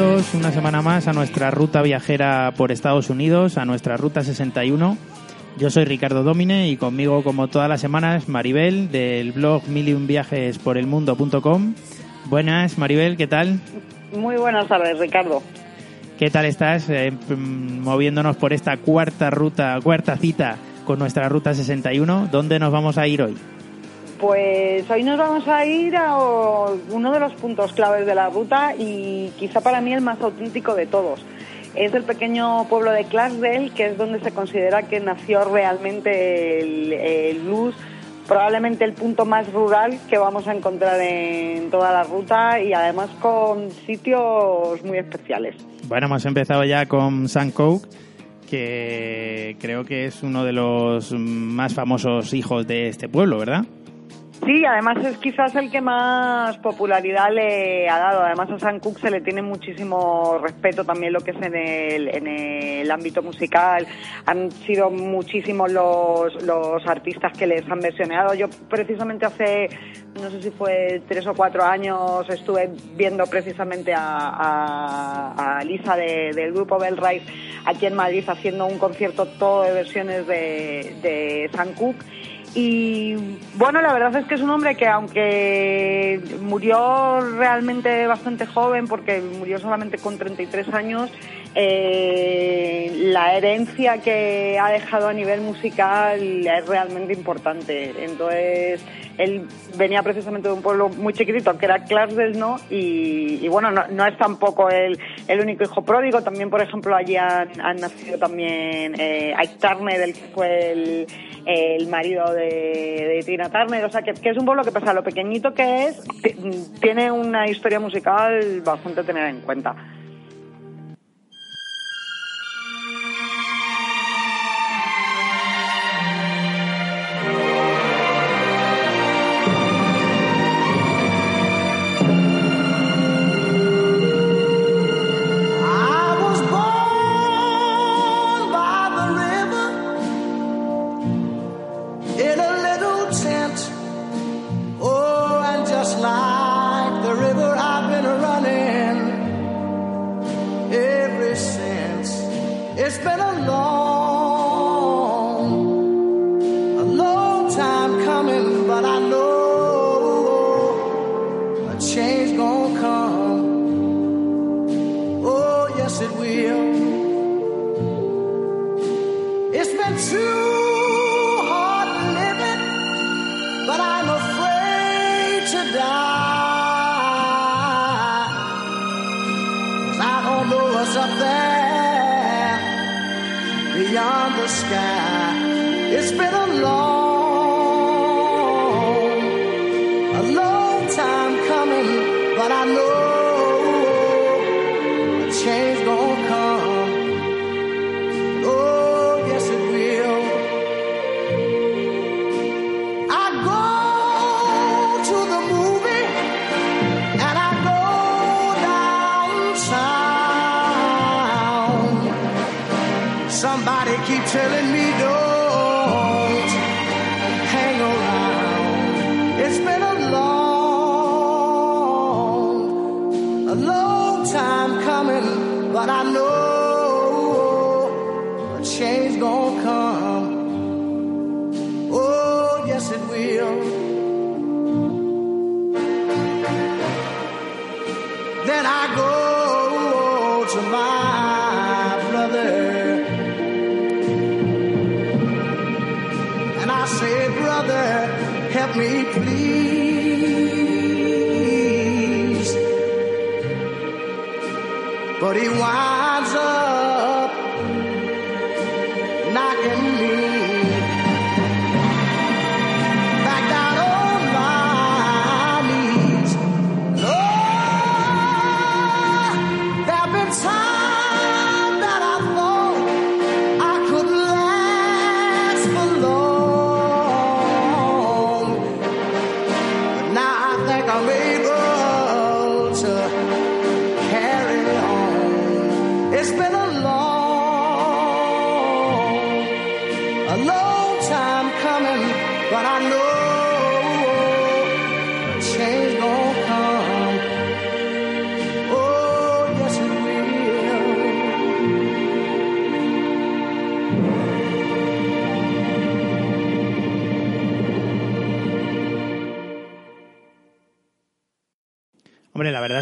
bienvenidos una semana más a nuestra ruta viajera por Estados Unidos, a nuestra ruta 61. Yo soy Ricardo Domine y conmigo, como todas las semanas, Maribel del blog miliunviajesporelmundo.com. Buenas, Maribel, ¿qué tal? Muy buenas tardes, Ricardo. ¿Qué tal estás eh, mm, moviéndonos por esta cuarta ruta, cuarta cita con nuestra ruta 61? ¿Dónde nos vamos a ir hoy? Pues hoy nos vamos a ir a uno de los puntos claves de la ruta y quizá para mí el más auténtico de todos. Es el pequeño pueblo de Clarksdale, que es donde se considera que nació realmente el, el blues, probablemente el punto más rural que vamos a encontrar en toda la ruta y además con sitios muy especiales. Bueno, hemos empezado ya con Sam Cooke, que creo que es uno de los más famosos hijos de este pueblo, ¿verdad? Sí, además es quizás el que más popularidad le ha dado. Además a Sam Cooke se le tiene muchísimo respeto también lo que es en el, en el ámbito musical. Han sido muchísimos los, los artistas que les han versionado. Yo precisamente hace, no sé si fue tres o cuatro años, estuve viendo precisamente a, a, a Lisa de- del grupo Bell Rise aquí en Madrid haciendo un concierto todo de versiones de, de Sam Cooke. Y bueno, la verdad es que es un hombre que aunque murió realmente bastante joven, porque murió solamente con 33 años, eh, la herencia que ha dejado a nivel musical es realmente importante. Entonces, él venía precisamente de un pueblo muy chiquitito, que era Clarksdale, ¿no? Y, y bueno, no, es tampoco el, único hijo pródigo. También, por ejemplo, allí han, nacido también eh, Ike Turner, el que fue el, marido de, de Tina Turner. O sea, que, es un pueblo que, pese a lo pequeñito que es, ti- tiene una historia musical bastante a tener en cuenta.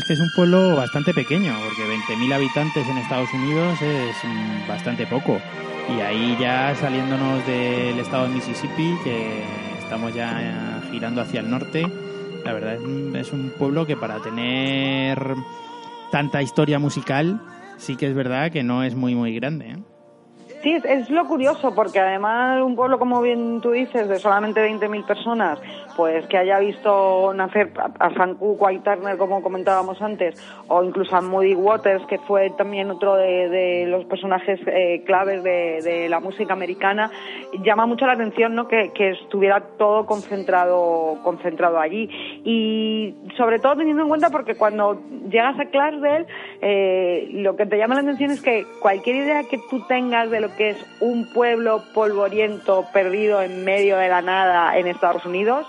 Verdad es un pueblo bastante pequeño, porque 20.000 habitantes en Estados Unidos es mm, bastante poco. Y ahí ya saliéndonos del estado de Mississippi, que estamos ya girando hacia el norte, la verdad es, un- pueblo que para tener tanta historia musical, sí que es verdad que no es muy, muy grande. ¿eh? Sí, es lo curioso, porque además un pueblo, como bien tú dices, de solamente 20.000 personas, pues que haya visto nacer a, Sam Cooke a Turner, como comentábamos antes, o incluso a Moody Waters, que fue también otro de, los personajes eh, claves de, la música americana, llama mucho la atención ¿no? que, que estuviera todo concentrado, concentrado allí. Y sobre todo teniendo en cuenta porque cuando llegas a Clarksdale, eh, lo que te llama la atención es que cualquier idea que tú tengas de lo que es un pueblo polvoriento perdido en medio de la nada en Estados Unidos,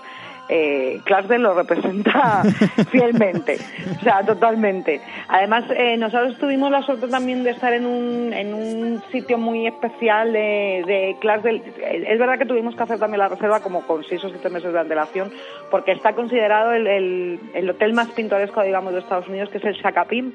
eh, lo representa fielmente, o sea, totalmente. Además, eh, nosotros tuvimos la suerte también de estar en un, en un sitio muy especial de, de Es verdad que tuvimos que hacer también la reserva como con seis o siete meses de antelación, porque está considerado el, el, el hotel más pintoresco, digamos, de Estados Unidos, que es el Shakapim.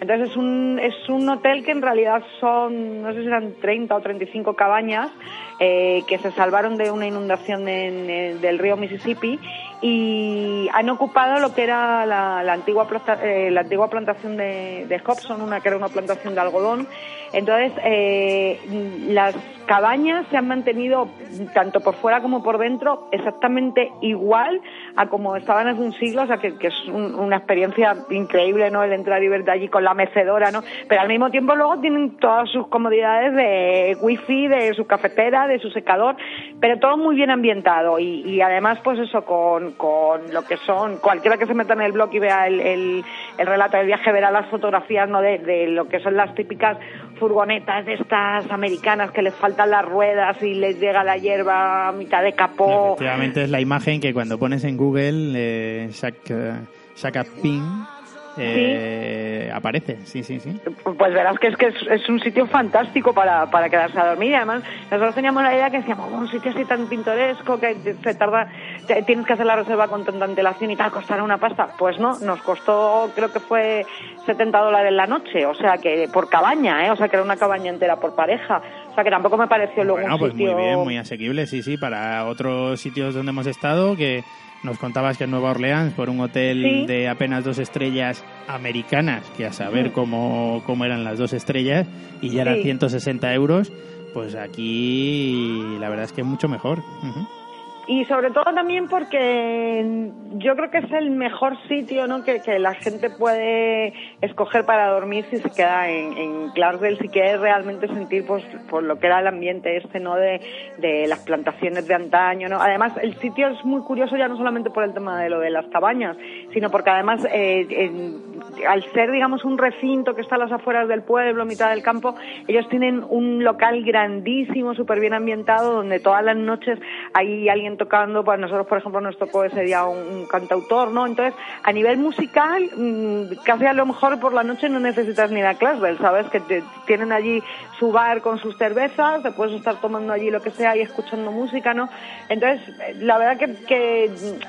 Entonces es un, es un hotel que en realidad son, no sé si eran 30 o 35 cabañas eh, que se salvaron de una inundación en- del río Mississippi y han ocupado lo que era la, la antigua, eh, la antigua plantación de, de Hobson, una que era una plantación de algodón. Entonces, eh, las cabañas se han mantenido tanto por fuera como por dentro exactamente igual a como estaban hace un siglo, o sea que, que es un- una experiencia increíble, ¿no? El entrar y verte allí con la mecedora, ¿no? Pero al mismo tiempo luego tienen todas sus comodidades de wifi, de su cafetera, de su secador, pero todo muy bien ambientado y, y además pues eso con, con lo que son, cualquiera que se meta en el blog y vea el, el, el relato del viaje verá las fotografías, ¿no? De, de lo que son las típicas furgonetas de estas americanas que les faltan las ruedas y les llega la hierba a mitad de capó. Efectivamente es la imagen que cuando pones en Google eh, Shaka Ping, eh, aparece. Sí, sí, sí. Pues verás que es que es, es un sitio fantástico para, para quedarse a dormir. Además, nosotros teníamos la idea que decíamos, "Oh, un sitio así tan pintoresco que se tarda, te- tienes que hacer la reserva con tanta antelación y tal, costará una pasta. Pues no, nos costó, creo que fue 70 dólares la noche, o sea que por cabaña, ¿eh? O sea que era una cabaña entera por pareja. Sea que tampoco me pareció luego Bueno, un pues sitio. muy bien, muy asequible, sí, sí, para otros sitios donde hemos estado, que nos contabas que en Nueva Orleans, por un hotel Sí. de apenas dos estrellas americanas, que a saber Mm. cómo, cómo eran las dos estrellas, y ya eran Sí. 160 euros, pues aquí la verdad es que mucho mejor. Ujú. Y sobre todo también porque yo creo que es el mejor sitio ¿no? que, que la gente puede escoger para dormir si se queda en, en Clarksdale, si quiere realmente sentir pues, por lo que era el ambiente este no de, de las plantaciones de antaño. ¿no? Además, el sitio es muy curioso ya no solamente por el tema de lo de las cabañas, sino porque además eh, en- al ser digamos un recinto que está a las afueras del pueblo, mitad del campo, ellos tienen un local grandísimo, súper bien ambientado, donde todas las noches hay alguien tocando, pues nosotros por ejemplo nos tocó ese día un, un cantautor, ¿no? Entonces, a nivel musical, mm, casi a lo mejor por la noche no necesitas ni la Clarksville, ¿sabes? Que te- tienen allí su bar con sus cervezas, te puedes estar tomando allí lo que sea y escuchando música, ¿no? Entonces, eh, la verdad que, que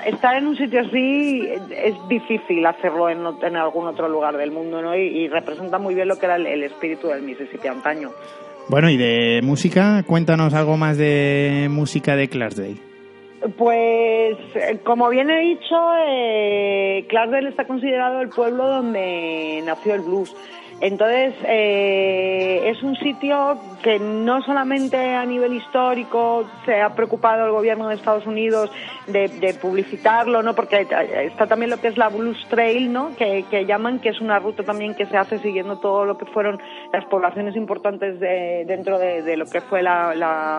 estar en un sitio así es difícil hacerlo en, en algún otro lugar del mundo, ¿no? Y, representa muy bien lo que era el, el espíritu del Mississippi antaño. Bueno, y de música, cuéntanos algo más de música de Clarksdale. Pues, eh, como bien he dicho, eh, está considerado el pueblo donde nació el blues. Entonces, eh, es un sitio que no solamente a nivel histórico se ha preocupado el gobierno de Estados Unidos de, de publicitarlo, ¿no? Porque está también lo que es la Blues Trail, ¿no? Que, que llaman, que es una ruta también que se hace siguiendo todo lo que fueron las poblaciones importantes de- dentro de, lo que fue la,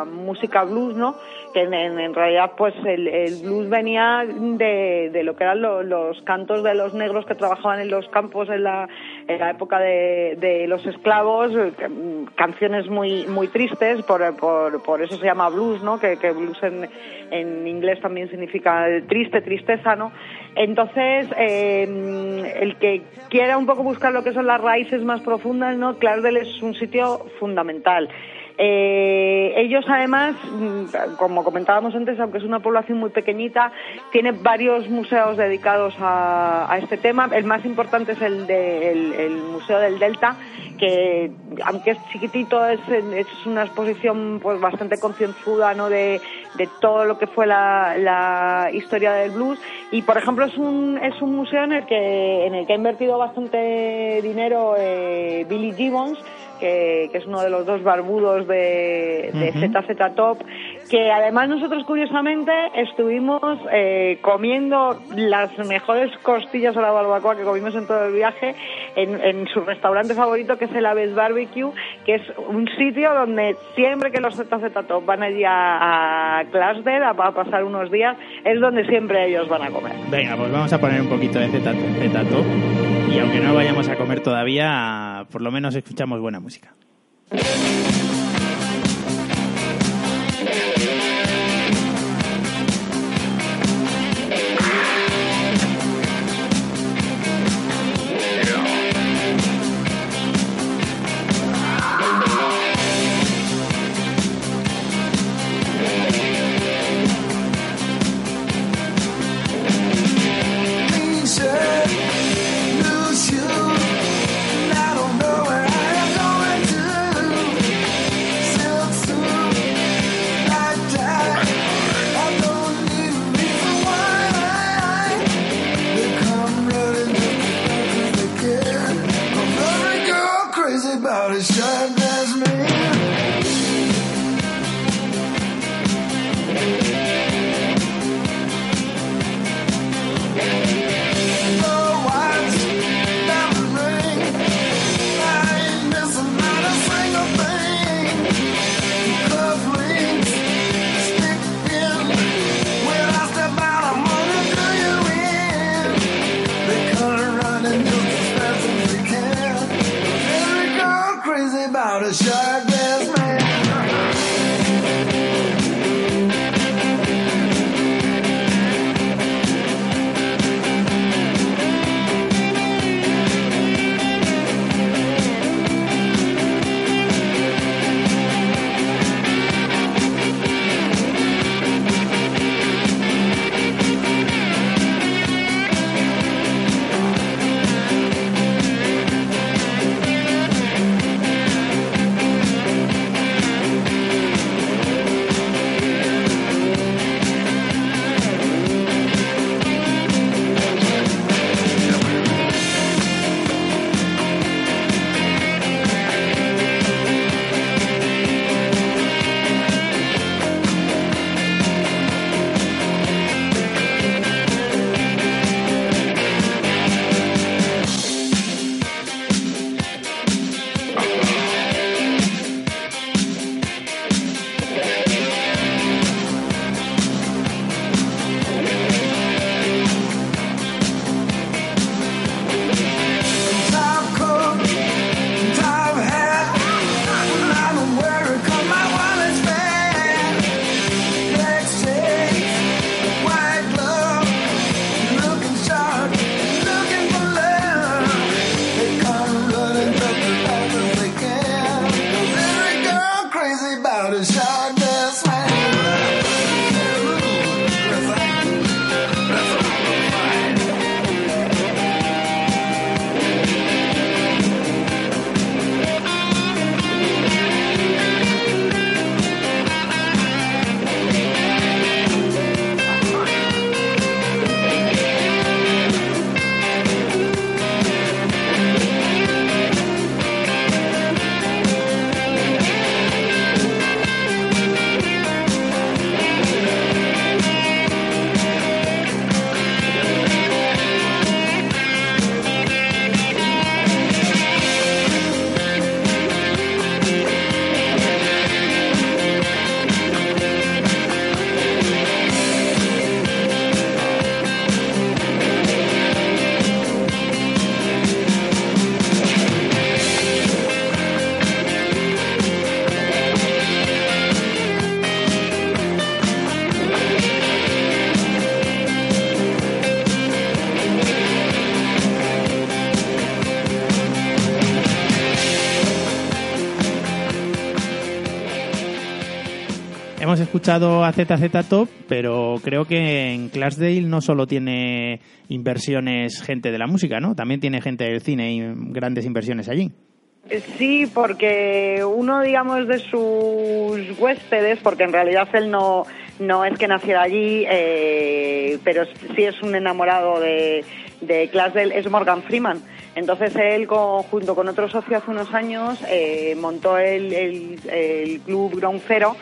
música blues, ¿no? Que en, realidad, pues el, el blues venía de, lo que eran lo- los cantos de los negros que trabajaban en los campos en la, en la época de, de los esclavos, eh, mm, canciones muy muy tristes, por, por, por eso se llama blues, ¿no? Que, que blues en, en inglés también significa triste, tristeza, ¿no? Entonces, eh, el que quiera un poco buscar lo que son las raíces más profundas, ¿no? Clarksdale es un sitio fundamental. Eh, ellos además, mm, como comentábamos antes, aunque es una población muy pequeñita, tiene varios museos dedicados a, este tema. El más importante es el, de, el, el Museo del Delta, que aunque es chiquitito es, es una exposición pues bastante concienzuda ¿no? de, de todo lo que fue la, la historia del blues y por ejemplo es un, es un museo en el que, en el que ha invertido bastante dinero eh, Billy Gibbons que, que es uno de los dos barbudos de, de Ujú. ZZ Top, que además nosotros curiosamente estuvimos eh, comiendo las mejores costillas a la barbacoa que comimos en todo el viaje en, en su restaurante favorito que es el Aves Barbecue, que es un sitio donde siempre que los ZZ Top van allí a, a Clarksdale a, a pasar unos días, es donde siempre ellos van a comer. Venga, pues vamos a poner un poquito de Z Top. Y aunque no vayamos a comer todavía, por lo menos escuchamos buena música. Escuchado a ZZ Top, pero creo que en Clarksdale no solo tiene inversiones gente de la música, ¿no? También tiene gente del cine y grandes inversiones allí. Sí, porque uno, digamos, de sus huéspedes, porque en realidad él no, no es que naciera allí, eh, pero sí es un enamorado de, de Clarksdale, es Morgan Freeman. Entonces él, con- junto con otro socio hace unos años, eh, montó el, el- el club Ground Zero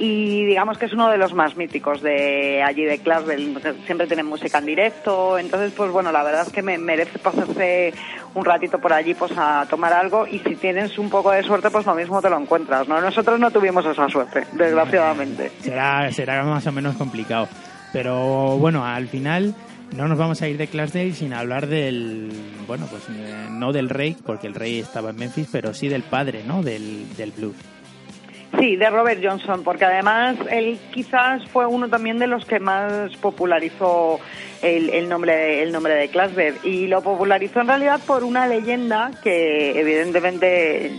y digamos que es uno de los más míticos de allí de Clarksdale. Siempre tienen música en directo, entonces pues bueno, la verdad es que me merece pasarse un ratito por allí pues a tomar algo y si tienes un poco de suerte pues lo mismo te lo encuentras, ¿no? Nosotros no tuvimos esa suerte, desgraciadamente. Será, será más o menos complicado. Pero bueno, al final no nos vamos a ir de Clarksdale sin hablar del, bueno, pues eh, no del rey, porque el rey estaba en Memphis, pero sí del padre, ¿no? Del, del blues. Sí, de Robert Johnson, porque además él quizás fue uno también de los que más popularizó el, nombre el nombre de Klasberg. Y lo popularizó en realidad por una leyenda que evidentemente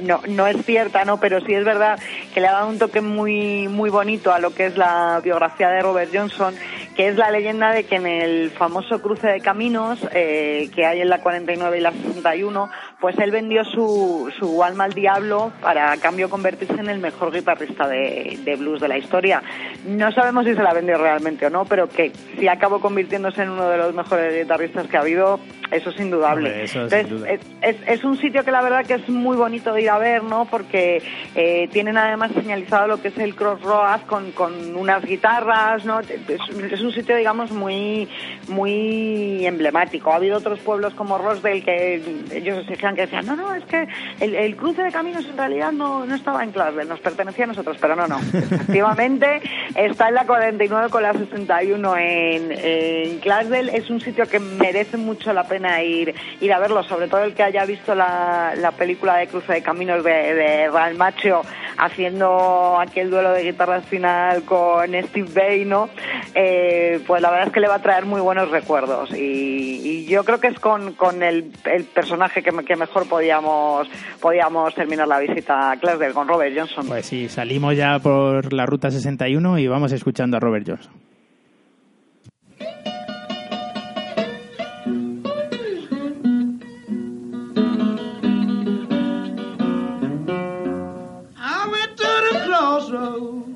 no, no es cierta, no, pero sí es verdad que le ha dado un toque muy muy bonito a lo que es la biografía de Robert Johnson, que es la leyenda de que en el famoso cruce de caminos eh, que hay en la 49 y la 61, pues él vendió su, su alma al diablo para a cambio convertirse en el mejor guitarrista de, de blues de la historia. No sabemos si se la vendió realmente o no, pero que si acabó convirtiéndose en uno de los mejores guitarristas que ha habido, eso es indudable. Hombre, eso sin Entonces, duda. es, es, es un sitio que la verdad que es muy bonito de ir a ver, ¿no? Porque eh, tienen además señalizado lo que es el Crossroads con, con unas guitarras, ¿no? Es un sitio, digamos, muy muy emblemático. Ha habido otros pueblos como Rosdale que ellos exigían que decían, no, no, es que el, el cruce de caminos en realidad no, no estaba en Clarksville, nos pertenecía a nosotros, pero no, no. Efectivamente, está en la 49 con la 61 en, en Clarksville. Es un sitio que merece mucho la pena ir, ir a verlo, sobre todo el que haya visto la, la película de Cruce de Caminos de, de Real Macho haciendo aquel duelo de guitarras final con Steve Bay, ¿no? Eh, pues la verdad es que le va a traer muy buenos recuerdos y, y yo creo que es con, con el, el personaje que, me- que mejor podíamos, podíamos terminar la visita a Clarksdale con Robert Johnson. Pues sí, salimos ya por la ruta 61 y vamos escuchando a Robert Johnson. I went to the crossroads,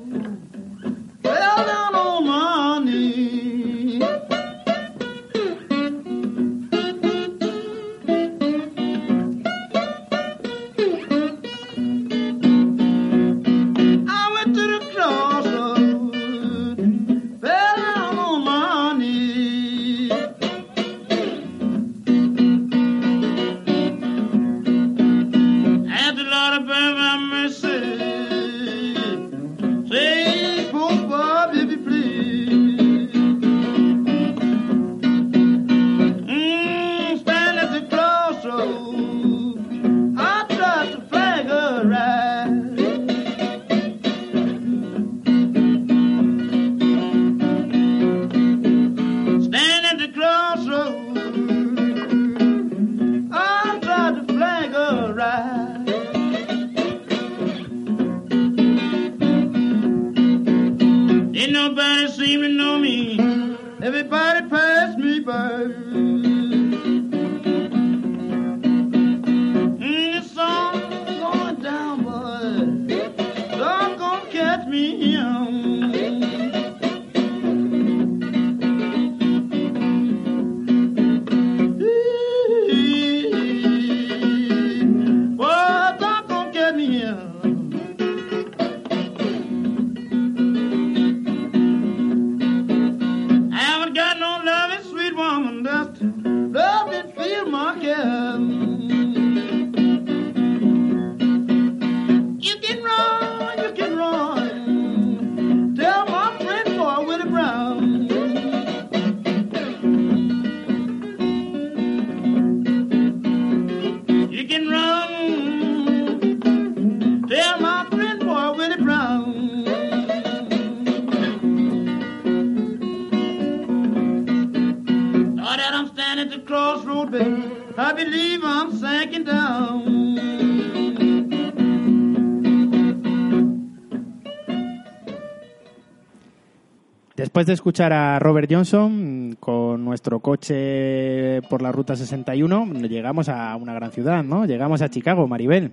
Después de escuchar a Robert Johnson con nuestro coche por la ruta 61, llegamos a una gran ciudad, ¿no? Llegamos a Chicago, Maribel.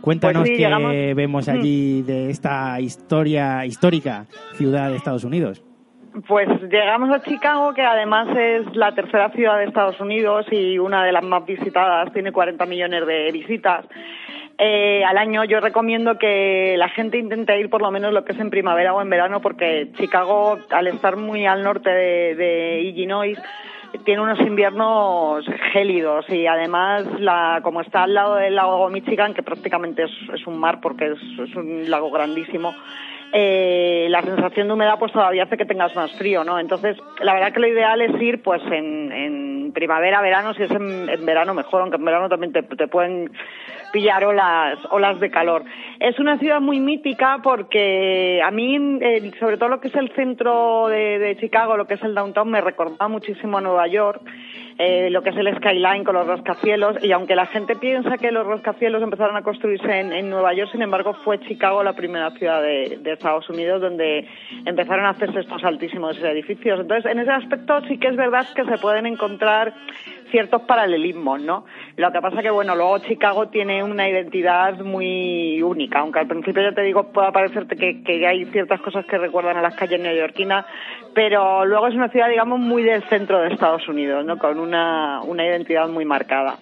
Cuéntanos Pues sí, qué llegamos- vemos allí de esta historia histórica ciudad de Estados Unidos. Pues llegamos a Chicago, que además es la tercera ciudad de Estados Unidos y una de las más visitadas, tiene 40 millones de visitas. Eh, al año yo recomiendo que la gente intente ir por lo menos lo que es en primavera o en verano, porque Chicago, al estar muy al norte de, de Illinois, tiene unos inviernos gélidos y además, la, como está al lado del lago Michigan, que prácticamente es, es un mar porque es, es un lago grandísimo, eh, la sensación de humedad pues todavía hace que tengas más frío, ¿no? Entonces, la verdad que lo ideal es ir pues en, primavera, verano, si es en, en verano mejor, aunque en verano también te, te pueden pillar olas, olas de calor. Es una ciudad muy mítica porque a mí, eh, sobre todo lo que es el centro de, de Chicago, lo que es el downtown, me recordaba muchísimo a Nueva York. Eh, lo que es el skyline con los rascacielos y aunque la gente piensa que los rascacielos empezaron a construirse en, en Nueva York, sin embargo fue Chicago la primera ciudad de, de Estados Unidos donde empezaron a hacerse estos altísimos edificios. Entonces, en ese aspecto sí que es verdad que se pueden encontrar ciertos paralelismos, ¿no? Lo que pasa que, bueno, luego Chicago tiene una identidad muy única, aunque al principio ya te digo, pueda parecerte que, que hay ciertas cosas que recuerdan a las calles neoyorquinas, pero luego es una ciudad, digamos, muy del centro de Estados Unidos, ¿no? Con una, una identidad muy marcada.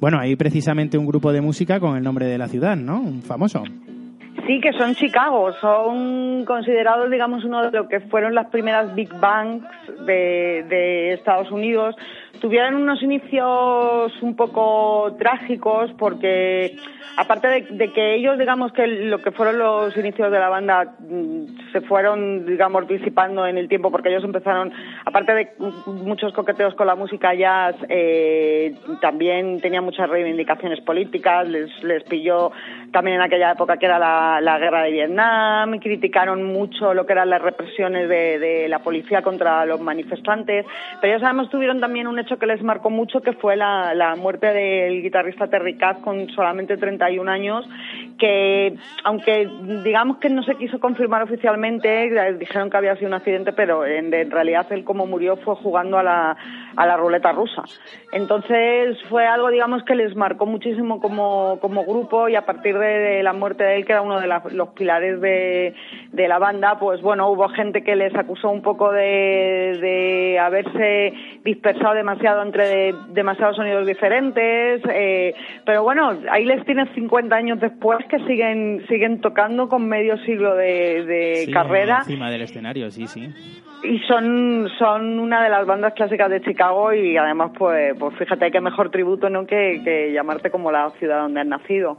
Bueno, hay precisamente un grupo de música con el nombre de la ciudad, ¿no? Un famoso. Sí, que son Chicago, son considerados, digamos, uno de lo que fueron las primeras Big Bangs de, de Estados Unidos. Tuvieron unos inicios un poco trágicos porque, aparte de, que ellos, digamos, que lo que fueron los inicios de la banda mm, se fueron, digamos, disipando en el tiempo porque ellos empezaron, aparte de muchos coqueteos con la música jazz, eh, también tenían muchas reivindicaciones políticas, les, les pilló también en aquella época que era la, la guerra de Vietnam, criticaron mucho lo que eran las represiones de, de la policía contra los manifestantes, pero ellos además tuvieron también un hecho que les marcó mucho, que fue la, la muerte del guitarrista Terry Kath con solamente 31 años, que aunque digamos que no se quiso confirmar oficialmente, eh, dijeron que había sido un accidente, pero en, en realidad él como murió fue jugando a la, a la ruleta rusa. Entonces fue algo, digamos, que les marcó muchísimo como, como grupo y a partir de, la muerte de él, que era uno de la- los pilares de, de la banda, pues bueno, hubo gente que les acusó un poco de, de haberse dispersado demasiado entre de- demasiados sonidos diferentes, eh, pero bueno, ahí les tienes 50 años después que siguen siguen tocando con medio siglo de, de Sí, carrera. Encima del escenario, sí, sí. y son son una de las bandas clásicas de Chicago y además pues pues fíjate qué mejor tributo no que, que llamarte como la ciudad donde has nacido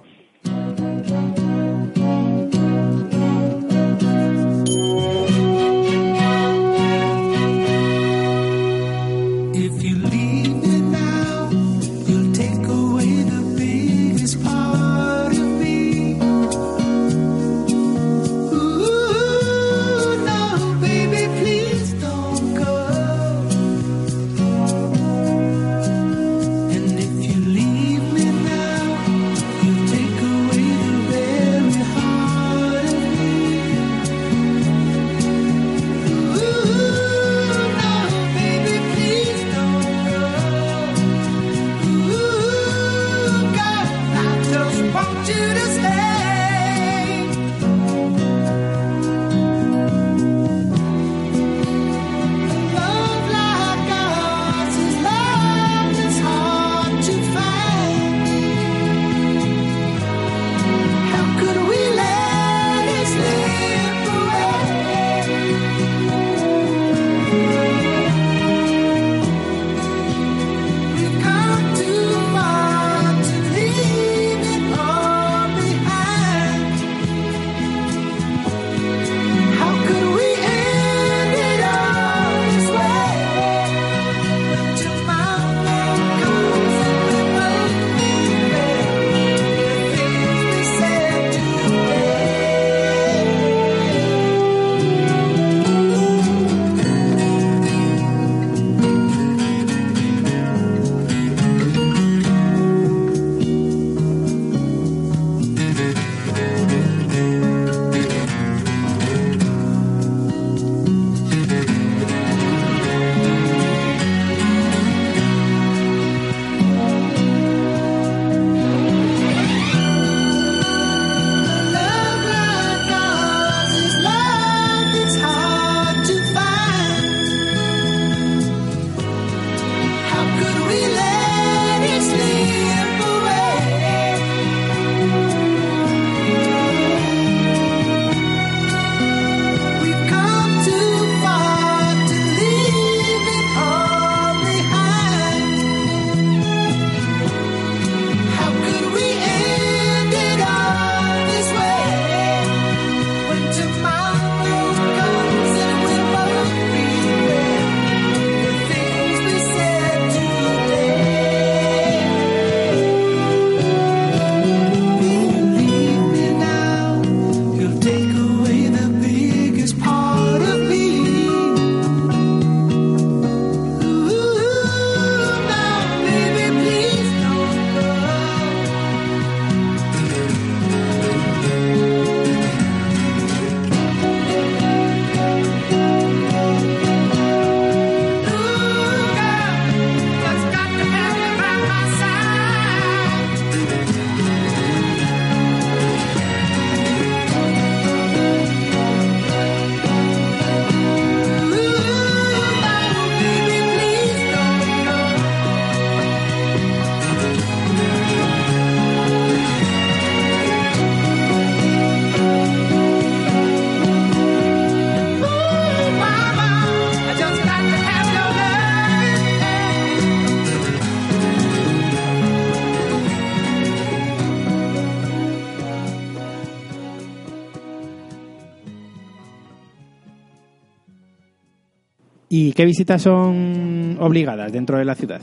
qué visitas son obligadas dentro de la ciudad?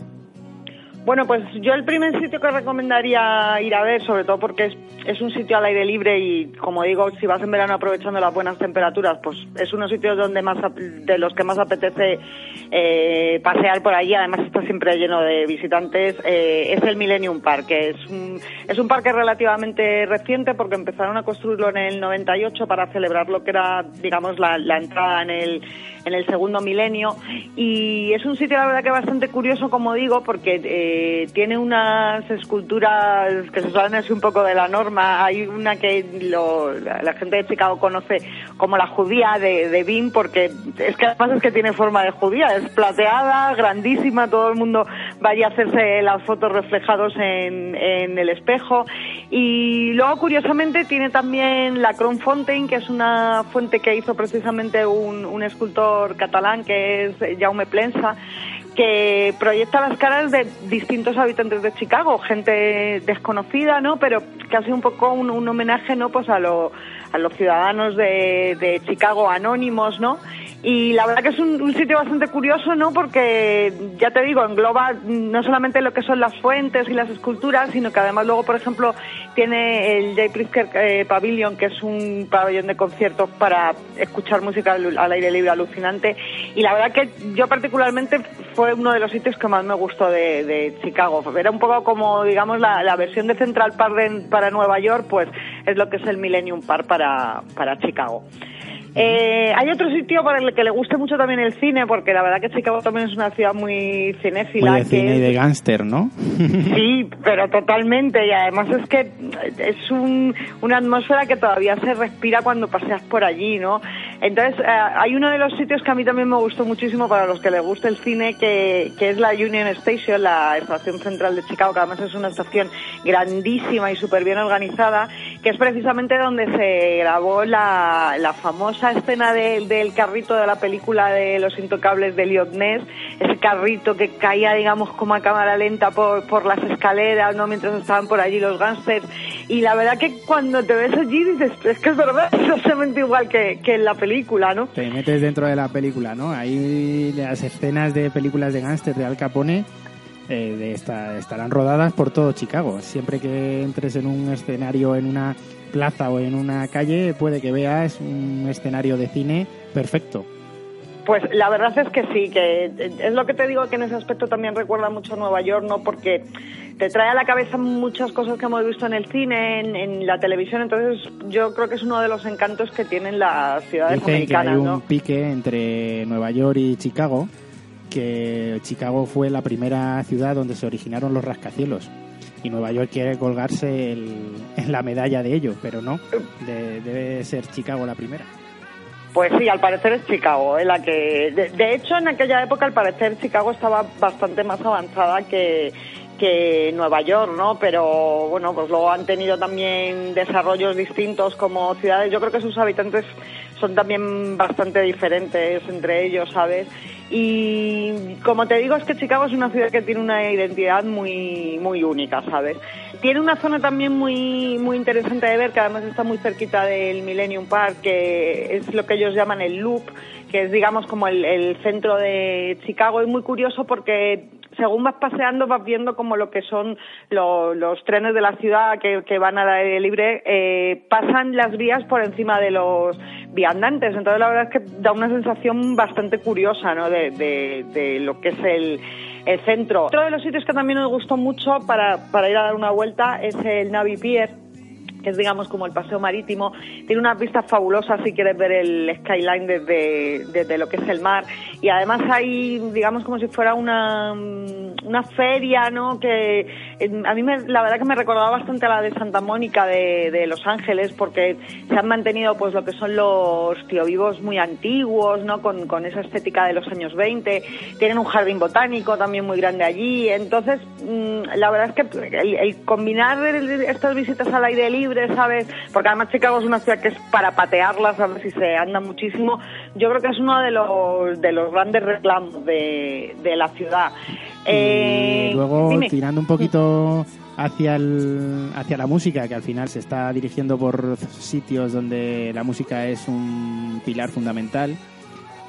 Bueno, pues yo el primer sitio que recomendaría ir a ver, sobre todo porque es, es un sitio al aire libre y, como digo, si vas en verano aprovechando las buenas temperaturas, pues es uno sitios donde más, de los que más apetece eh, pasear por allí. Además está siempre lleno de visitantes. eh, es el Millennium Park, que es un, es un parque relativamente reciente porque empezaron a construirlo en el 98 para celebrar lo que era, digamos, la, la entrada en el, en el segundo milenio. Y es un sitio, la verdad, que bastante curioso, como digo, porque eh, tiene unas esculturas que se salen así un poco de la norma. Hay una que la, gente de Chicago conoce como la judía de, de Bean, porque es que además es que tiene forma de judía, es plateada, grandísima, todo el mundo vaya a hacerse las fotos reflejados en, en el espejo. Y luego, curiosamente, tiene también la Fountain, que es una fuente que hizo precisamente un, un escultor catalán, que es Jaume Plensa, que proyecta las caras de distintos habitantes de Chicago, gente desconocida, ¿no? Pero hace un poco un, un homenaje, ¿no? Pues a, a los ciudadanos de, de Chicago anónimos, ¿no? Y la verdad que es un, sitio bastante curioso, ¿no? Porque, ya te digo, engloba no solamente lo que son las fuentes y las esculturas, sino que además luego, por ejemplo, tiene el Jay Pritzker eh, Pavilion, que es un pabellón de conciertos para escuchar música al, aire libre alucinante. Y la verdad que yo particularmente fue uno de los sitios que más me gustó de, de Chicago. Era un poco como, digamos, la, la versión de Central Park de- para Nueva York, pues es lo que es el Millennium Park para, para Chicago. Eh, hay otro sitio para el que le guste mucho también el cine, porque la verdad que Chicago también es una ciudad muy cinéfila. Muy de que cine y de gángster, ¿no? Sí, pero totalmente. Y además es que es un- una atmósfera que todavía se respira cuando paseas por allí, ¿no? Entonces, eh, hay uno de los sitios que a mí también me gustó muchísimo para los que les guste el cine, que, que es la Union Station, la estación central de Chicago, que además es una estación grandísima y súper bien organizada, que es precisamente donde se grabó la, la famosa escena de- del carrito de la película de Los Intocables de Elliot ese carrito que caía, digamos, como a cámara lenta por, por las escaleras, ¿no? Mientras estaban por allí los gángsters. Y la verdad que cuando te ves allí dices, es que es verdad, es exactamente igual que, que en la película, ¿no? Te metes dentro de la película, ¿no? Ahí las escenas de películas de gángster de Al Capone eh, de esta- estarán rodadas por todo Chicago. Siempre que entres en un escenario, en una plaza o en una calle, puede que veas un escenario de cine perfecto. Pues la verdad es que sí, que es lo que te digo que en ese aspecto también recuerda mucho a Nueva York, ¿no? Porque te trae a la cabeza muchas cosas que hemos visto en el cine, en, en la televisión, entonces yo creo que es uno de los encantos que tienen las ciudades Dicen que hay americanas, un pique entre Nueva York y Chicago, que Chicago fue la primera ciudad donde se originaron los rascacielos. Y Nueva York quiere colgarse el- la medalla de ello, pero no, de- debe ser Chicago la primera. Pues sí, al parecer es Chicago, ¿eh? la que de hecho en aquella época al parecer Chicago estaba bastante más avanzada que que Nueva York, ¿no? Pero bueno, pues luego han tenido también desarrollos distintos como ciudades. Yo creo que sus habitantes son también bastante diferentes entre ellos, ¿sabes? Y como te digo, es que Chicago es una ciudad que tiene una identidad muy, muy única, ¿sabes? Tiene una zona también muy, muy interesante de ver, que además está muy cerquita del Millennium Park, que es lo que ellos llaman el Loop, que es, digamos, como el, el centro de Chicago. Es muy curioso porque según vas paseando vas viendo como lo que son lo- los trenes de la ciudad que, que van al aire libre, eh, pasan las vías por encima de los viandantes. Entonces la verdad es que da una sensación bastante curiosa ¿no? de, de- de lo que es el, el centro. Otro de los sitios que también nos gustó mucho para, para ir a dar una vuelta es el Navy Pier que es digamos como el paseo marítimo, tiene unas vistas fabulosas si quieres ver el skyline desde, desde lo que es el mar y además hay digamos como si fuera una, mm, una feria, ¿no? Que a mí me- la verdad que me recordaba bastante a la de Santa Mónica de, de Los Ángeles porque se han mantenido pues lo que son los tío vivos muy antiguos, ¿no? Con, con esa estética de los años 20, tienen un jardín botánico también muy grande allí, entonces mm, la verdad es que el, el combinar estas visitas al aire libre, ¿sabes? Porque además Chicago es una ciudad que es para patearla, ¿sabes? Y se anda muchísimo. Yo creo que es uno de los, de los grandes reclamos de, de la ciudad. Eh, y luego dime. tirando un poquito hacia el, hacia la música, que al final se está dirigiendo por sitios donde la música es un pilar fundamental.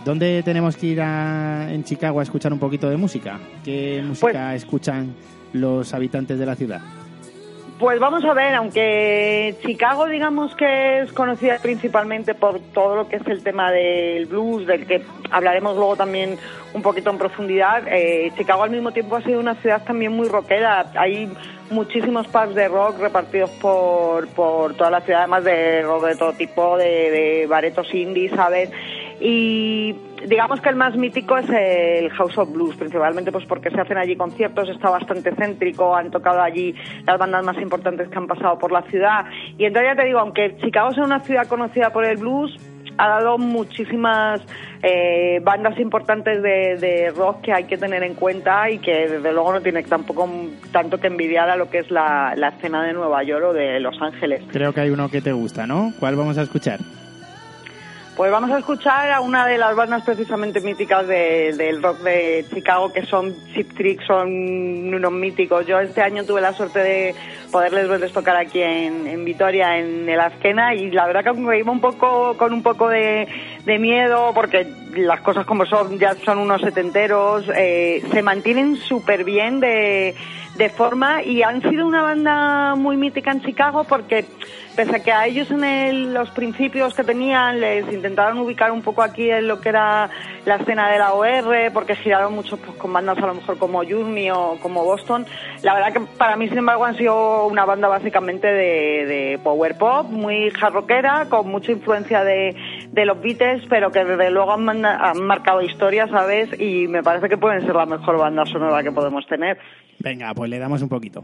¿Dónde tenemos que ir a- en Chicago a escuchar un poquito de música? ¿Qué música escuchan los habitantes de la ciudad? Pues vamos a ver, aunque Chicago digamos que es conocida principalmente por todo lo que es el tema del blues, del que hablaremos luego también un poquito en profundidad, eh, Chicago al mismo tiempo ha sido una ciudad también muy rockera. Hay muchísimos pubs de rock repartidos por, por toda la ciudad, además de rock de todo tipo, de, de baretos indies, ¿sabes? Y digamos que el más mítico es el House of Blues, principalmente pues porque se hacen allí conciertos, está bastante céntrico, han tocado allí las bandas más importantes que han pasado por la ciudad. Y entonces ya te digo, aunque Chicago sea una ciudad conocida por el blues, ha dado muchísimas eh, bandas importantes de, de rock que hay que tener en cuenta y que desde luego no tiene tampoco tanto que envidiar a lo que es la, la escena de Nueva York o de Los Ángeles. Creo que hay uno que te gusta, ¿no? ¿Cuál vamos a escuchar? Pues vamos a escuchar a una de las bandas precisamente míticas de- del rock de Chicago, que son Chip Trick, son unos míticos. Yo este año tuve la suerte de poderles verles tocar aquí en, en Vitoria, en el Azquena, y la verdad que me iba un poco con un poco de, de miedo, porque las cosas como son, ya son unos setenteros, eh, se mantienen súper bien de, de forma y han sido una banda muy mítica en Chicago porque pese a que a ellos en el- los principios que tenían les intentaron ubicar un poco aquí en lo que era la escena de la OR, porque giraron mucho pues, con bandas a lo mejor como Journey o como Boston. La verdad que para mí, sin embargo, han sido una banda básicamente de, de power pop, muy hard rockera, con mucha influencia de, de los Beatles, pero que desde luego han, han marcado historia, ¿sabes? Y me parece que pueden ser la mejor banda sonora que podemos tener. Venga, pues le damos un poquito.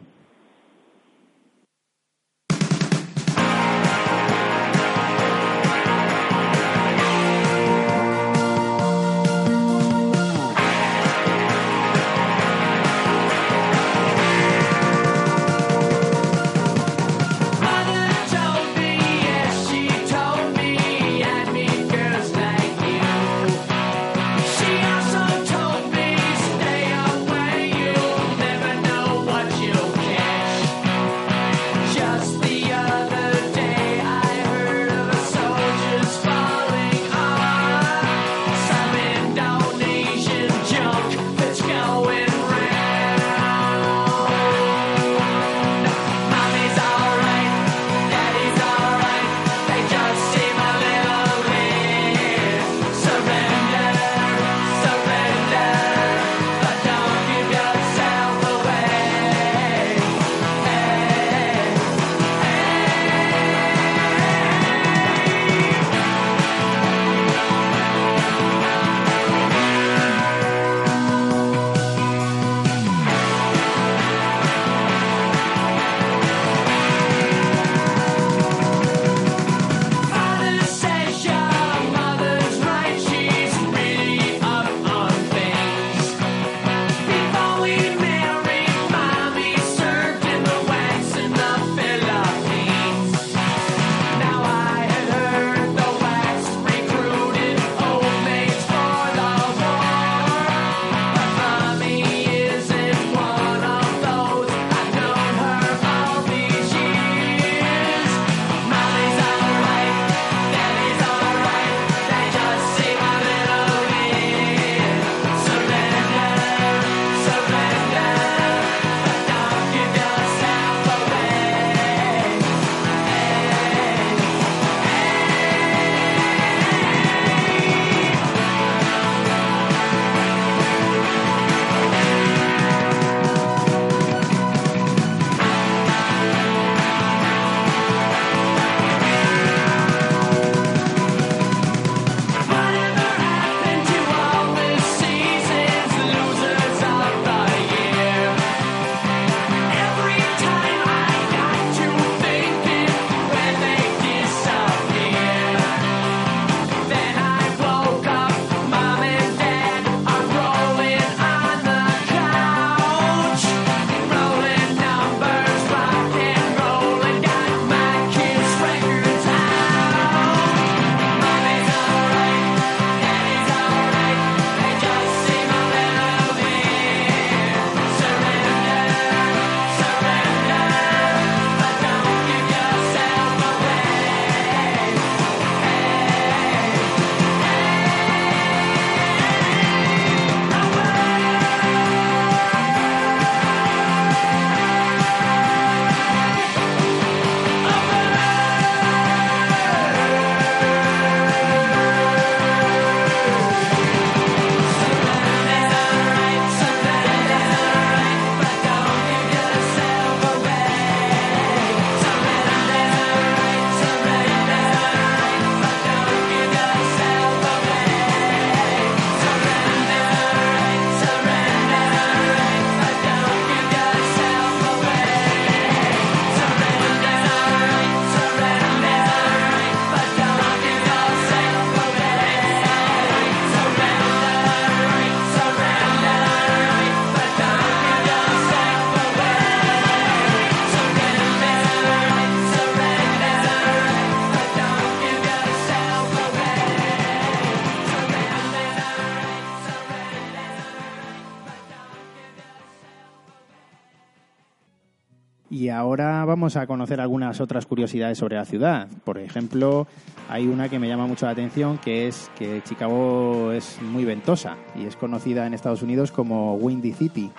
Vamos a conocer algunas otras curiosidades sobre la ciudad. Por ejemplo, hay una que me llama mucho la atención, que es que Chicago es muy ventosa y es conocida en Estados Unidos como Windy City,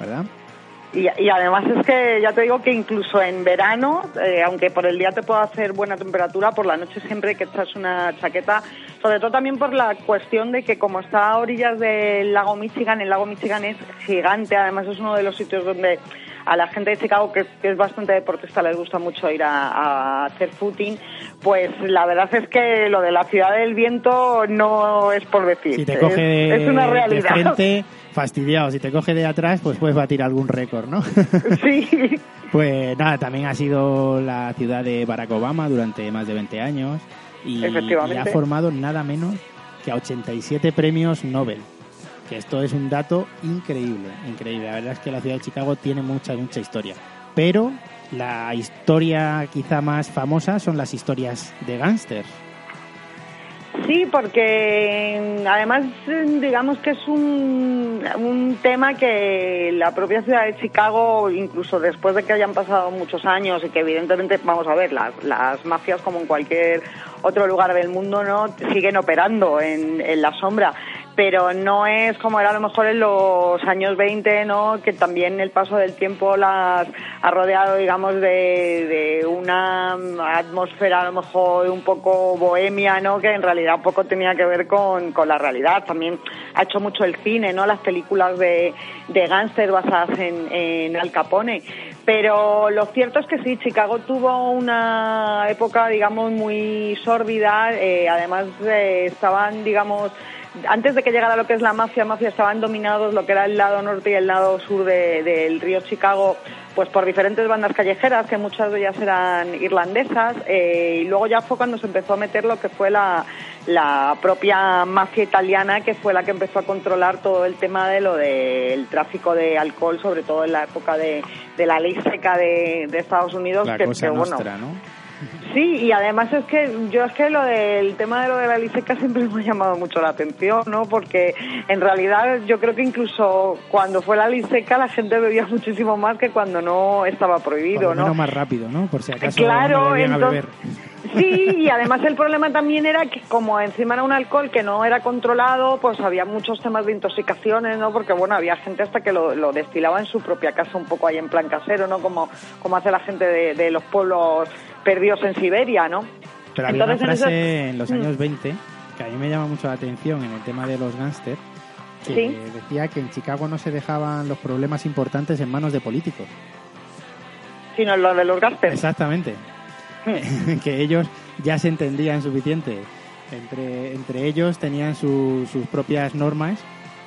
¿verdad? Y, y además es que ya te digo que incluso en verano, eh, aunque por el día te pueda hacer buena temperatura, por la noche siempre que echarse una chaqueta, sobre todo también por la cuestión de que como está a orillas del lago Michigan, el lago Michigan es gigante, además es uno de los sitios donde a la gente de Chicago, que, que es bastante deportista, les gusta mucho ir a, a hacer footing, pues la verdad es que lo de la ciudad del viento no es por decir, Si te es, coge de, es una de realidad. frente, fastidiado. Si te coge de atrás, pues puedes batir algún récord, ¿no? sí. Pues nada, también ha sido la ciudad de Barack Obama durante más de 20 años y, y ha formado nada menos que a 87 premios Nobel. Que esto es un dato increíble, increíble. La verdad es que la ciudad de Chicago tiene mucha, mucha historia. Pero la historia quizá más famosa son las historias de gángsters. Sí, porque además digamos que es un, un tema que la propia ciudad de Chicago, incluso después de que hayan pasado muchos años y que evidentemente, vamos a ver, las, las mafias como en cualquier otro lugar del mundo no siguen operando en, en la sombra pero no es como era a lo mejor en los años 20, ¿no? Que también el paso del tiempo las ha rodeado, digamos, de, de una atmósfera a lo mejor un poco bohemia, ¿no? Que en realidad poco tenía que ver con, con la realidad. También ha hecho mucho el cine, ¿no? Las películas de, de gángster basadas en, en Al Capone. Pero lo cierto es que sí, Chicago tuvo una época, digamos, muy sórbida. eh, además, eh, estaban, digamos, antes de que llegara lo que es la mafia, mafia estaban dominados lo que era el lado norte y el lado sur de- del río Chicago, pues por diferentes bandas callejeras, que muchas de ellas eran irlandesas, eh, y luego ya fue cuando se empezó a meter lo que fue la, la propia mafia italiana, que fue la que empezó a controlar todo el tema de lo del tráfico de alcohol, sobre todo en la época de, de la ley seca de, de Estados Unidos, La que, cosa que, bueno, nostra, ¿no? Sí, y además es que yo es que lo del tema de lo de la liceca siempre me ha llamado mucho la atención, ¿no? Porque en realidad yo creo que incluso cuando fue la liceca la gente bebía muchísimo más que cuando no estaba prohibido, ¿no? más rápido, ¿no? Por si acaso Claro, no entonces-. Sí, y además el problema también era que como encima era un alcohol que no era controlado, pues había muchos temas de intoxicaciones, ¿no? Porque bueno, había gente hasta que lo, lo destilaba en su propia casa un poco ahí en plan casero, ¿no? Como, como hace la gente de, de los pueblos perdidos en Siberia, ¿no? Pero había una en frase en los Mm. años 20 que a mí me llama mucho la atención en el tema de los gángsters, que Sí. decía que en Chicago no se dejaban los problemas importantes en manos de políticos. Sino lo de los gastos. Exactamente. que ellos ya se entendían suficiente. Entre, entre ellos tenían su- sus propias normas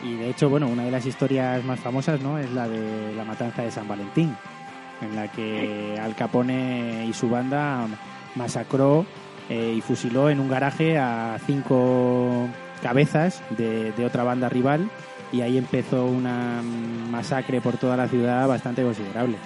y de hecho, bueno, una de las historias más famosas ¿no? es la de la matanza de San Valentín, en la que Al Capone y su banda masacró eh, y fusiló en un garaje a cinco cabezas de, de otra banda rival y ahí empezó una masacre por toda la ciudad bastante considerable.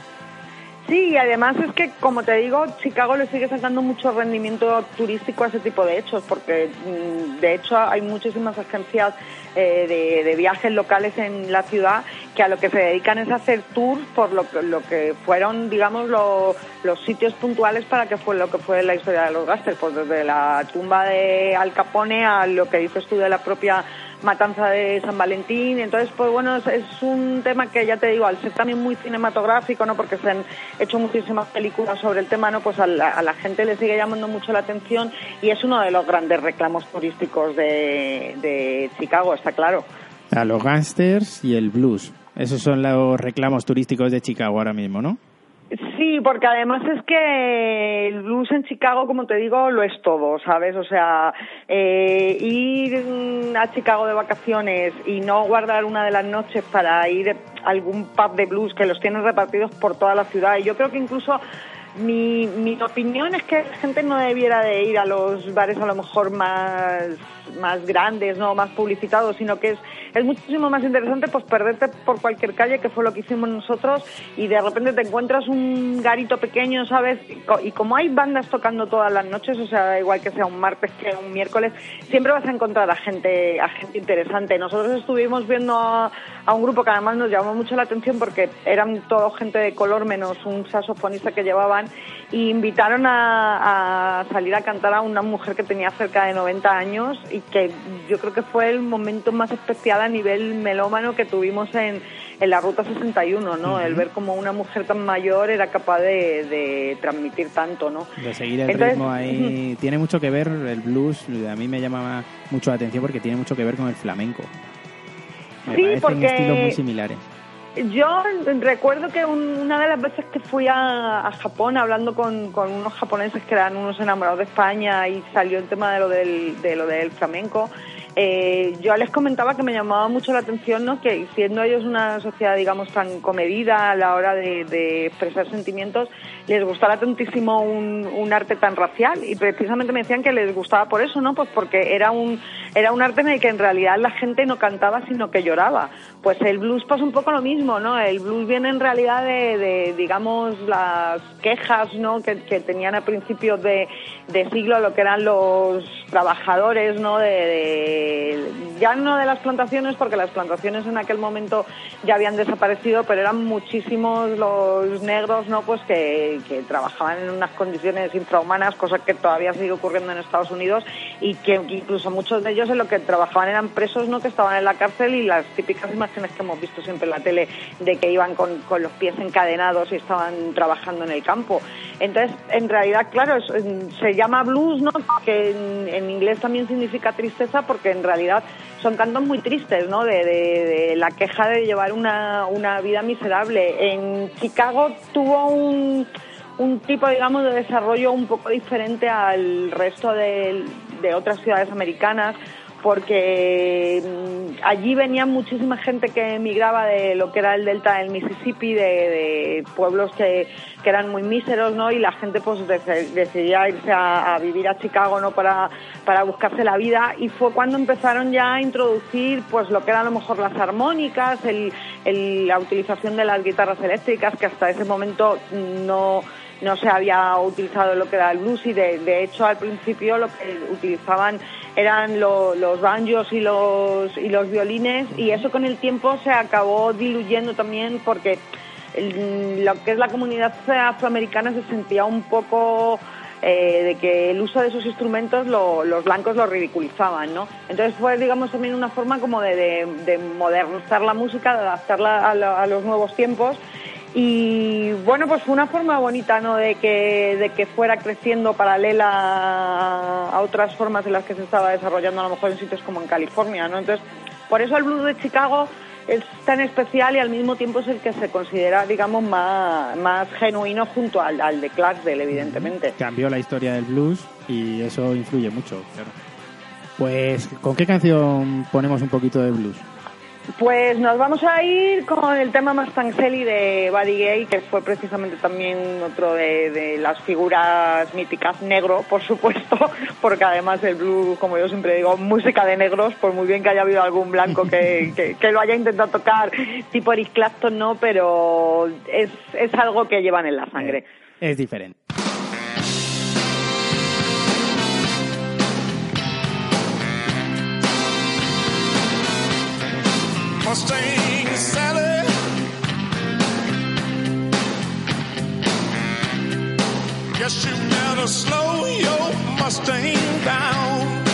Sí, y además es que, como te digo, Chicago le sigue sacando mucho rendimiento turístico a ese tipo de hechos, porque mm, de hecho hay muchísimas agencias eh, de, viajes locales en la ciudad que a lo que se dedican es a hacer tours por lo que, lo que fueron, digamos, lo- los sitios puntuales para que fue lo que fue la historia de los Gaster, pues desde la tumba de Al Capone a lo que dices tú de la propia matanza de San Valentín. Entonces, pues bueno, es, un tema que ya te digo, al ser también muy cinematográfico, ¿no? Porque se han hecho muchísimas películas sobre el tema, ¿no? Pues a la, gente le sigue llamando mucho la atención y es uno de los grandes reclamos turísticos de, Chicago, está claro. A los gángsters y el blues. Esos son los reclamos turísticos de Chicago ahora mismo, ¿no? Sí, porque además es que el blues en Chicago, como te digo, lo es todo, ¿sabes? O sea, eh, ir a Chicago de vacaciones y no guardar una de las noches para ir a algún pub de blues que los tienen repartidos por toda la ciudad. Y yo creo que incluso mi, mi opinión es que la gente no debiera de ir a los bares a lo mejor más más grandes, no más publicitados, sino que es, es muchísimo más interesante pues perderte por cualquier calle, que fue lo que hicimos nosotros, y de repente te encuentras un garito pequeño, ¿sabes? Y co- Y como hay bandas tocando todas las noches, o sea, igual que sea un martes que un miércoles, siempre vas a encontrar a gente, a gente interesante. Nosotros estuvimos viendo a, un grupo que además nos llamó mucho la atención porque eran todo gente de color menos un saxofonista que llevaban y invitaron a, a salir a cantar a una mujer que tenía cerca de 90 años y que yo creo que fue el momento más especial a nivel melómano que tuvimos en, en la Ruta 61, ¿no? El ver como una mujer tan mayor era capaz de, de transmitir tanto, ¿no? De seguir el Entonces, ritmo ahí. Tiene mucho que ver el blues, a mí me llama mucho la atención porque tiene mucho que ver con el flamenco. Me Sí, parecen porque- estilos muy similares. Yo recuerdo que un- una de las veces que fui a, Japón hablando con, con unos japoneses que eran unos enamorados de España y salió el tema de lo del, de lo del flamenco, eh, yo les comentaba que me llamaba mucho la atención ¿no? que siendo ellos una sociedad digamos tan comedida a la hora de, de expresar sentimientos, les gustara tantísimo un, un arte tan racial y precisamente me decían que les gustaba por eso, ¿no? Pues porque era un, era un arte en el que en realidad la gente no cantaba sino que lloraba. Pues el blues pasa un poco lo mismo, ¿no? El blues viene en realidad de, digamos, las quejas, ¿no? Que, tenían a principios de, siglo lo que eran los trabajadores, ¿no? De- ya no de las plantaciones, porque las plantaciones en aquel momento ya habían desaparecido, pero eran muchísimos los negros, ¿no? Pues que, que trabajaban en unas condiciones infrahumanas, cosa que todavía sigue ocurriendo en Estados Unidos y que incluso muchos de ellos en lo que trabajaban eran presos, ¿no? Que estaban en la cárcel y las típicas imágenes que hemos visto siempre en la tele de que iban con, con los pies encadenados y estaban trabajando en el campo. Entonces, en realidad, claro, es- se llama blues, ¿no? Que en, en inglés también significa tristeza porque en realidad son cantos muy tristes, ¿no? De, de- de la queja de llevar una, una vida miserable. En Chicago tuvo un, un tipo, digamos, de desarrollo un poco diferente al resto de, de otras ciudades americanas porque mm, allí venía muchísima gente que emigraba de lo que era el delta del Mississippi, de, pueblos que, eran muy míseros, ¿no? Y la gente pues dec- decidía irse a, vivir a Chicago, ¿no? Para, para buscarse la vida y fue cuando empezaron ya a introducir pues lo que eran a lo mejor las armónicas, el, la utilización de las guitarras eléctricas que hasta ese momento no no se había utilizado lo que era el blues y de, hecho al principio lo que utilizaban eran lo- los banjos y los y los violines. Y eso con el tiempo se acabó diluyendo también porque lo que es la comunidad afroamericana se sentía un poco eh, de que el uso de esos instrumentos lo- los blancos lo ridiculizaban, ¿no? Entonces fue, digamos, también una forma como de, de- de modernizar la música, de adaptarla a, a los nuevos tiempos y bueno, pues fue una forma bonita, ¿no? De que, de que fuera creciendo paralela a, a otras formas en las que se estaba desarrollando a lo mejor en sitios como en California, ¿no? Entonces, por eso el blues de Chicago es tan especial y al mismo tiempo es el que se considera, digamos, más, más genuino junto al, al de Clarksdale, evidentemente. Cambió la historia del blues y eso influye mucho, claro. Pues, ¿con qué canción ponemos un poquito de blues? Pues nos vamos a ir con el tema Mustang Sally de Buddy Gay, que fue precisamente también otro de, de las figuras míticas negro, por supuesto, porque además el blues, como yo siempre digo, música de negros, por muy bien que haya habido algún blanco que, que, que lo haya intentado tocar, tipo Eric Clapton, no, pero es, es algo que llevan en la sangre. Es diferente. Mustang Sally. Guess you better slow your Mustang down.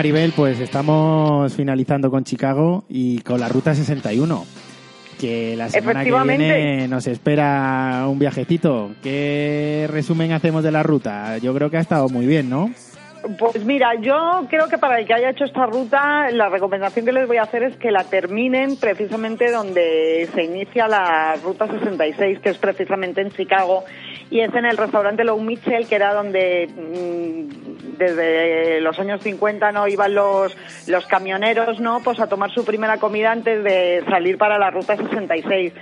Maribel, pues estamos finalizando con Chicago y con la Ruta 61. Que la semana que viene nos espera un viajecito. ¿Qué resumen hacemos de la ruta? Yo creo que ha estado muy bien, ¿no? Pues mira, yo creo que para el que haya hecho esta ruta, la recomendación que les voy a hacer es que la terminen precisamente donde se inicia la ruta 66, que es precisamente en Chicago, y es en el restaurante Low Mitchell, que era donde mm, desde los años 50 no iban los, los camioneros, ¿no? Pues a tomar su primera comida antes de salir para la ruta 66.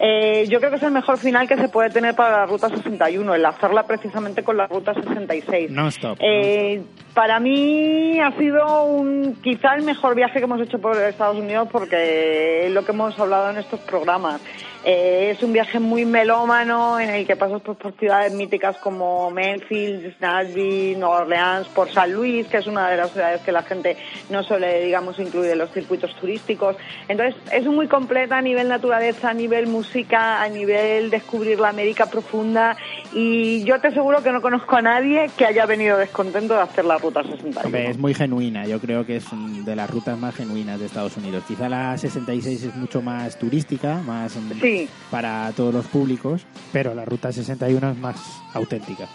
Eh, yo creo que es el mejor final que se puede tener para la ruta 61, el hacerla precisamente con la ruta 66. Non-stop. Eh, para mí ha sido un, quizá el mejor viaje que hemos hecho por Estados Unidos porque es lo que hemos hablado en estos programas. Eh, es un viaje muy melómano en el que pasas pues, por ciudades míticas como Memphis, Nashville, Nueva Orleans, por San Luis, que es una de las ciudades que la gente no suele, digamos, incluir en los circuitos turísticos. Entonces, es muy completa a nivel naturaleza, a nivel música, a nivel descubrir la América profunda y yo te aseguro que no conozco a nadie que haya venido descontento de hacer la Ruta 61. Hombre, es muy genuina, yo creo que es de las rutas más genuinas de Estados Unidos. Quizá la 66 es mucho más turística, más mm, Sí. para todos los públicos, pero la ruta 61 es más auténtica.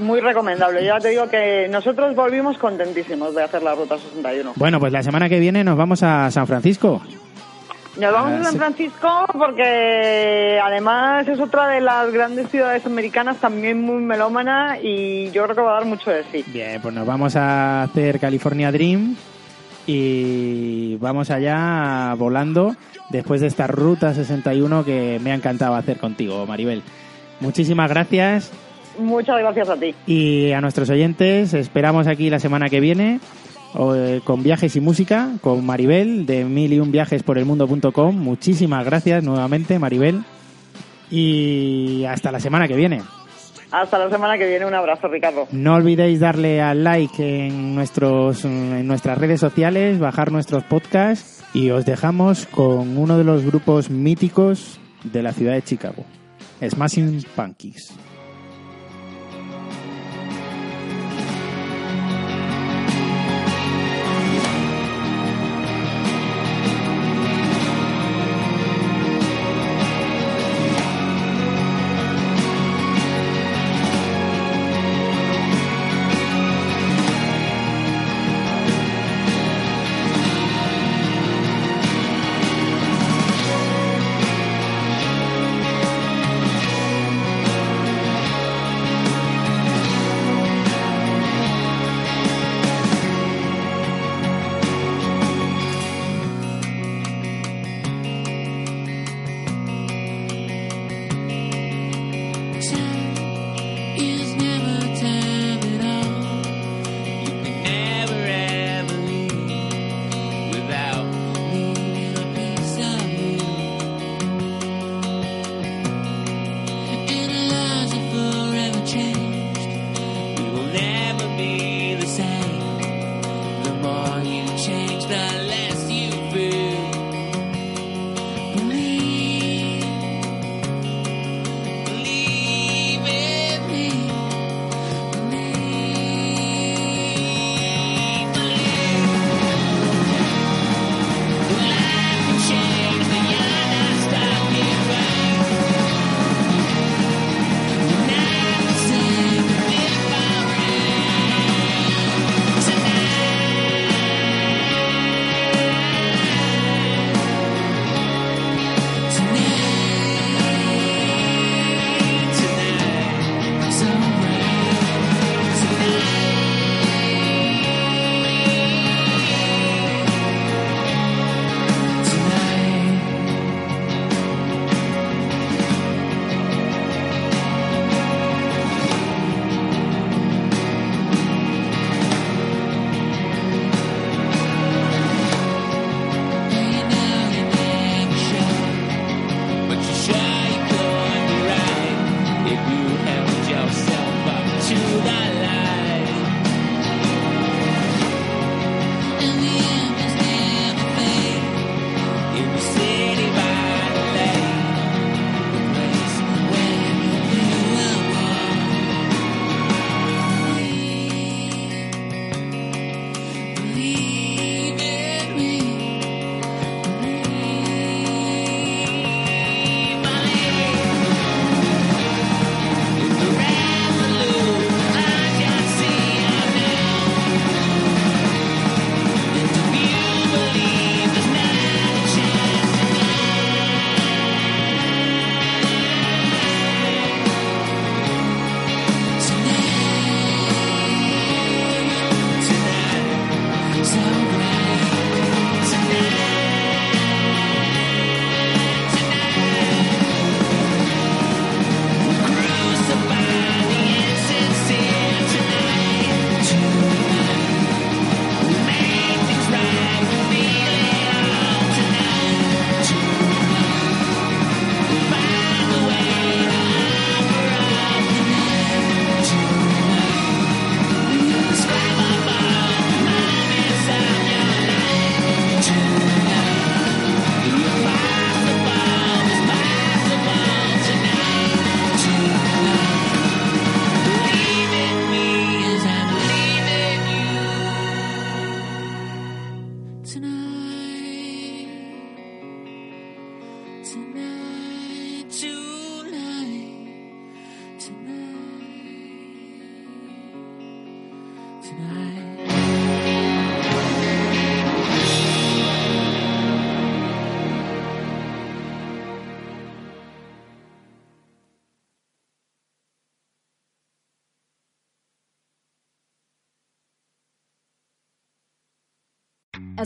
Muy recomendable. Ya te digo que nosotros volvimos contentísimos de hacer la Ruta 61. Bueno, pues la semana que viene nos vamos a San Francisco. Nos vamos Ah, a San sí. Francisco porque además es otra de las grandes ciudades americanas también muy melómana y yo creo que va a dar mucho de sí. Bien, pues nos vamos a hacer California Dream y vamos allá volando después de esta ruta 61 que me ha encantado hacer contigo, Maribel. Muchísimas gracias Muchas gracias a ti. y a nuestros oyentes esperamos aquí la semana que viene eh, con viajes y música con Maribel de mil y un viajes por el mundo.com. Muchísimas gracias nuevamente, Maribel. Y hasta la semana que viene. Hasta la semana que viene. Un abrazo, Ricardo. No olvidéis darle al like en, nuestros, en nuestras redes sociales, bajar nuestros podcasts y os dejamos con uno de los grupos míticos de la ciudad de Chicago, Smashing Punkies. that